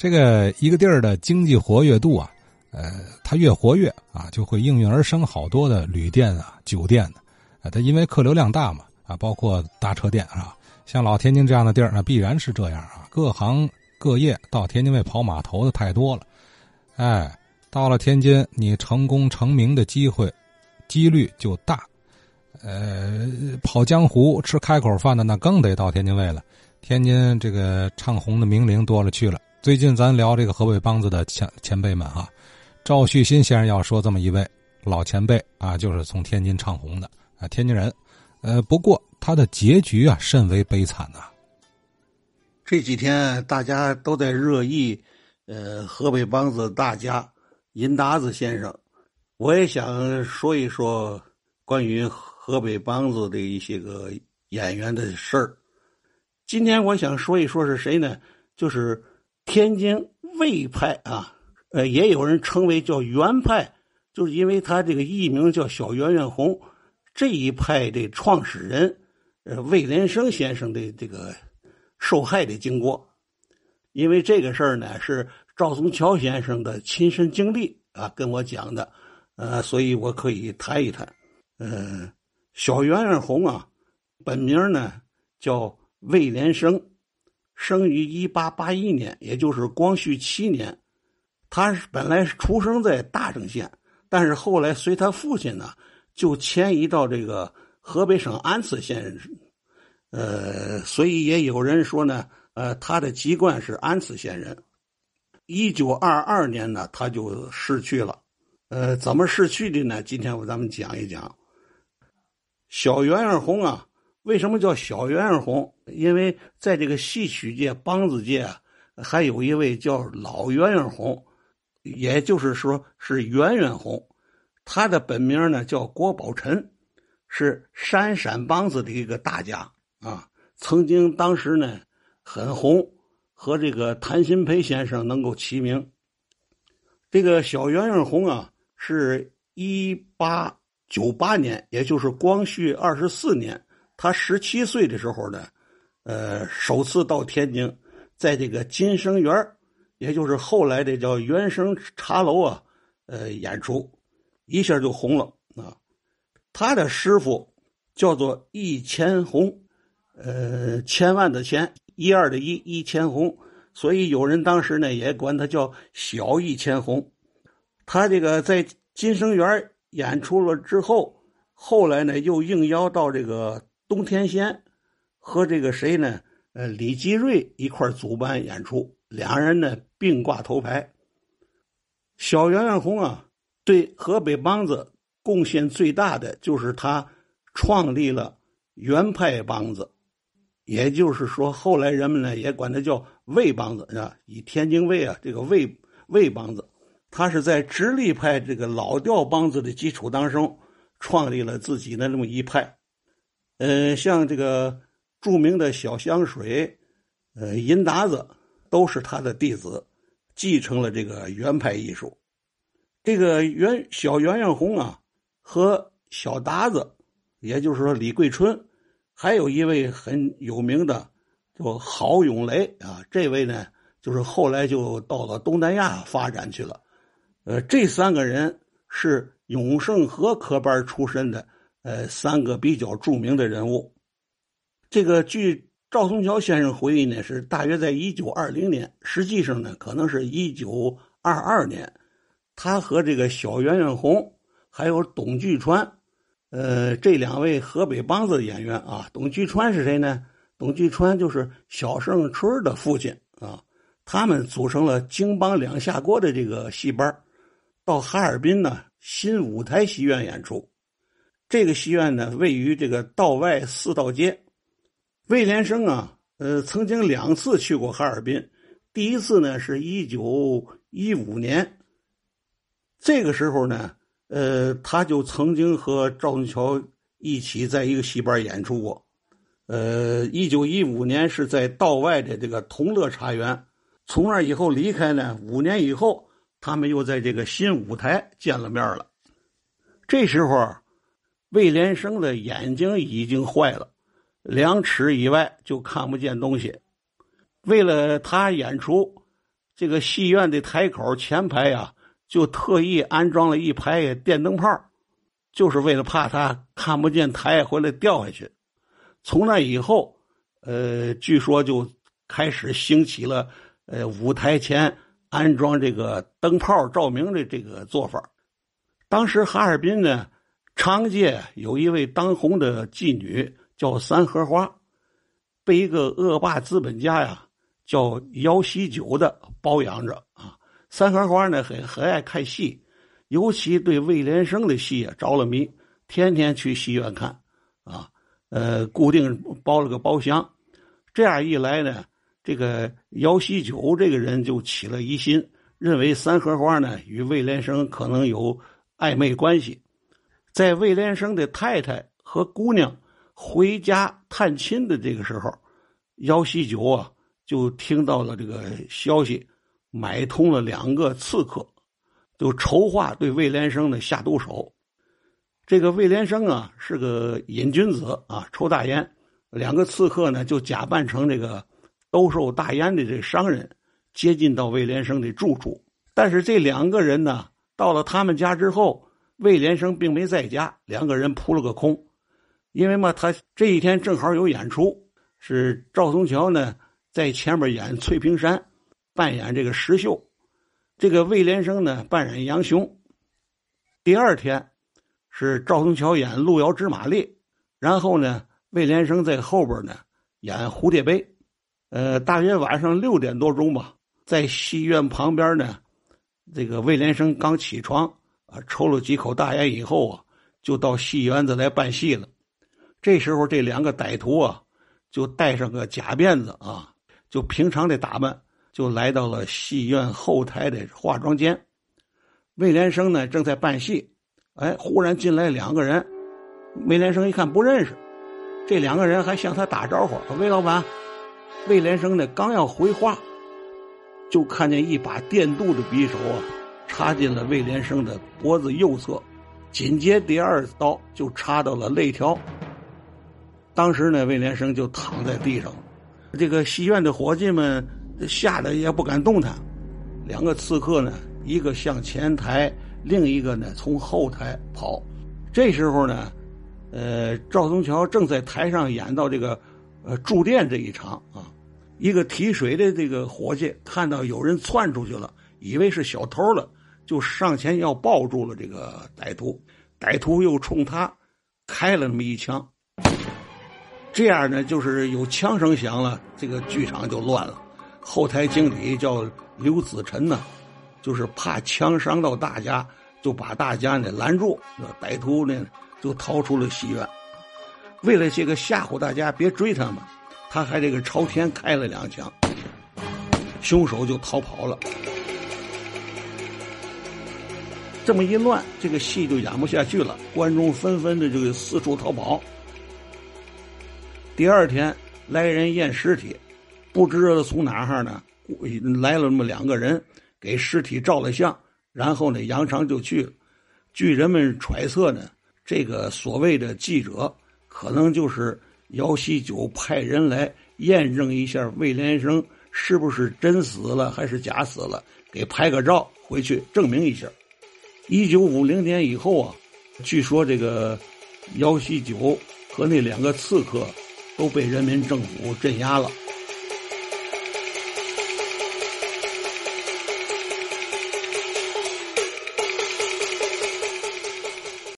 这个一个地儿的经济活跃度啊，呃，它越活跃啊，就会应运而生好多的旅店啊、酒店。啊，它因为客流量大嘛，啊，包括大车店啊，像老天津这样的地儿，那必然是这样啊。各行各业到天津卫跑码头的太多了，哎，到了天津，你成功成名的机会几率就大。呃，跑江湖吃开口饭的那更得到天津卫了。天津这个唱红的名伶多了去了。最近咱聊这个河北梆子的前前辈们啊，赵旭新先生要说这么一位老前辈啊，就是从天津唱红的啊，天津人。呃，不过他的结局啊甚为悲惨呐。这几天大家都在热议，呃，河北梆子大家银达子先生，我也想说一说关于河北梆子的一些个演员的事儿。今天我想说一说是谁呢？就是天津魏派啊，呃，也有人称为叫袁派，就是因为他这个艺名叫小圆圆红，这一派的创始人，呃，魏连生先生的这个受害的经过。因为这个事儿呢是赵松桥先生的亲身经历啊，跟我讲的，呃，所以我可以谈一谈。呃，小圆圆红啊，本名呢叫。魏连生，生于一八八一年，也就是光绪七年。他本来是出生在大城县，但是后来随他父亲呢，就迁移到这个河北省安次县。呃，所以也有人说呢，呃，他的籍贯是安次县人。一九二二年呢，他就逝去了。呃，怎么逝去的呢？今天我咱们讲一讲。小圆圆红啊。为什么叫小圆圆红？因为在这个戏曲界、梆子界，还有一位叫老圆圆红，也就是说是圆圆红。他的本名呢叫郭宝臣，是山陕梆子的一个大家啊。曾经当时呢很红，和这个谭鑫培先生能够齐名。这个小圆圆红啊，是一八九八年，也就是光绪二十四年。他十七岁的时候呢，呃，首次到天津，在这个金生园也就是后来的叫原生茶楼啊，呃，演出，一下就红了啊。他的师傅叫做易千红，呃，千万的千，一二的一，易千红，所以有人当时呢也管他叫小易千红。他这个在金生园演出了之后，后来呢又应邀到这个。东天仙和这个谁呢？呃，李吉瑞一块组班演出，两人呢并挂头牌。小圆圆红啊，对河北梆子贡献最大的就是他创立了原派梆子，也就是说，后来人们呢也管他叫魏梆子啊，以天津卫啊这个魏魏梆子，他是在直隶派这个老调梆子的基础当中创立了自己的那么一派。呃，像这个著名的小香水，呃，银达子都是他的弟子，继承了这个原派艺术。这个圆小圆圆红啊，和小达子，也就是说李桂春，还有一位很有名的叫郝永雷啊，这位呢，就是后来就到了东南亚发展去了。呃，这三个人是永盛和科班出身的。呃，三个比较著名的人物，这个据赵松桥先生回忆呢，是大约在一九二零年，实际上呢，可能是一九二二年，他和这个小圆圆红还有董巨川，呃，这两位河北梆子演员啊，董巨川是谁呢？董巨川就是小盛春的父亲啊，他们组成了京梆两下锅的这个戏班，到哈尔滨呢新舞台戏院演出。这个戏院呢，位于这个道外四道街。魏连生啊，呃，曾经两次去过哈尔滨。第一次呢，是一九一五年。这个时候呢，呃，他就曾经和赵文桥一起在一个戏班演出过。呃，一九一五年是在道外的这个同乐茶园。从那以后离开呢，五年以后，他们又在这个新舞台见了面了。这时候。魏连生的眼睛已经坏了，两尺以外就看不见东西。为了他演出，这个戏院的台口前排呀，就特意安装了一排电灯泡，就是为了怕他看不见台回来掉下去。从那以后，呃，据说就开始兴起了呃舞台前安装这个灯泡照明的这个做法。当时哈尔滨呢，长街有一位当红的妓女叫三荷花，被一个恶霸资本家呀叫姚喜九的包养着啊。三荷花呢很很爱看戏，尤其对魏连生的戏啊着了迷，天天去戏院看啊。呃，固定包了个包厢，这样一来呢，这个姚喜九这个人就起了疑心，认为三荷花呢与魏连生可能有。暧昧关系，在魏连生的太太和姑娘回家探亲的这个时候，姚喜九啊就听到了这个消息，买通了两个刺客，就筹划对魏连生呢下毒手。这个魏连生啊是个瘾君子啊，抽大烟。两个刺客呢就假扮成这个兜售大烟的这商人，接近到魏连生的住处。但是这两个人呢。到了他们家之后，魏连生并没在家，两个人扑了个空。因为嘛，他这一天正好有演出，是赵松桥呢在前面演翠屏山，扮演这个石秀，这个魏连生呢扮演杨雄。第二天是赵松桥演路遥知马力，然后呢魏连生在后边呢演蝴蝶杯。呃，大约晚上六点多钟吧，在戏院旁边呢。这个魏连生刚起床啊，抽了几口大烟以后啊，就到戏园子来办戏了。这时候，这两个歹徒啊，就戴上个假辫子啊，就平常的打扮，就来到了戏院后台的化妆间。魏连生呢，正在办戏，哎，忽然进来两个人。魏连生一看不认识，这两个人还向他打招呼：“魏老板。”魏连生呢，刚要回话。就看见一把电镀的匕首啊，插进了魏连生的脖子右侧，紧接第二刀就插到了肋条。当时呢，魏连生就躺在地上，这个戏院的伙计们吓得也不敢动弹。两个刺客呢，一个向前台，另一个呢从后台跑。这时候呢，呃，赵宗桥正在台上演到这个呃住店这一场啊。一个提水的这个伙计看到有人窜出去了，以为是小偷了，就上前要抱住了这个歹徒。歹徒又冲他开了那么一枪，这样呢，就是有枪声响了，这个剧场就乱了。后台经理叫刘子辰呢，就是怕枪伤到大家，就把大家呢拦住。歹徒呢就逃出了戏院，为了这个吓唬大家别追他们。他还这个朝天开了两枪，凶手就逃跑了。这么一乱，这个戏就演不下去了，观众纷纷的就四处逃跑。第二天来人验尸体，不知道从哪哈呢来了那么两个人，给尸体照了相，然后呢杨长就去了。据人们揣测呢，这个所谓的记者可能就是。姚喜九派人来验证一下魏连生是不是真死了还是假死了，给拍个照回去证明一下。一九五零年以后啊，据说这个姚喜九和那两个刺客都被人民政府镇压了。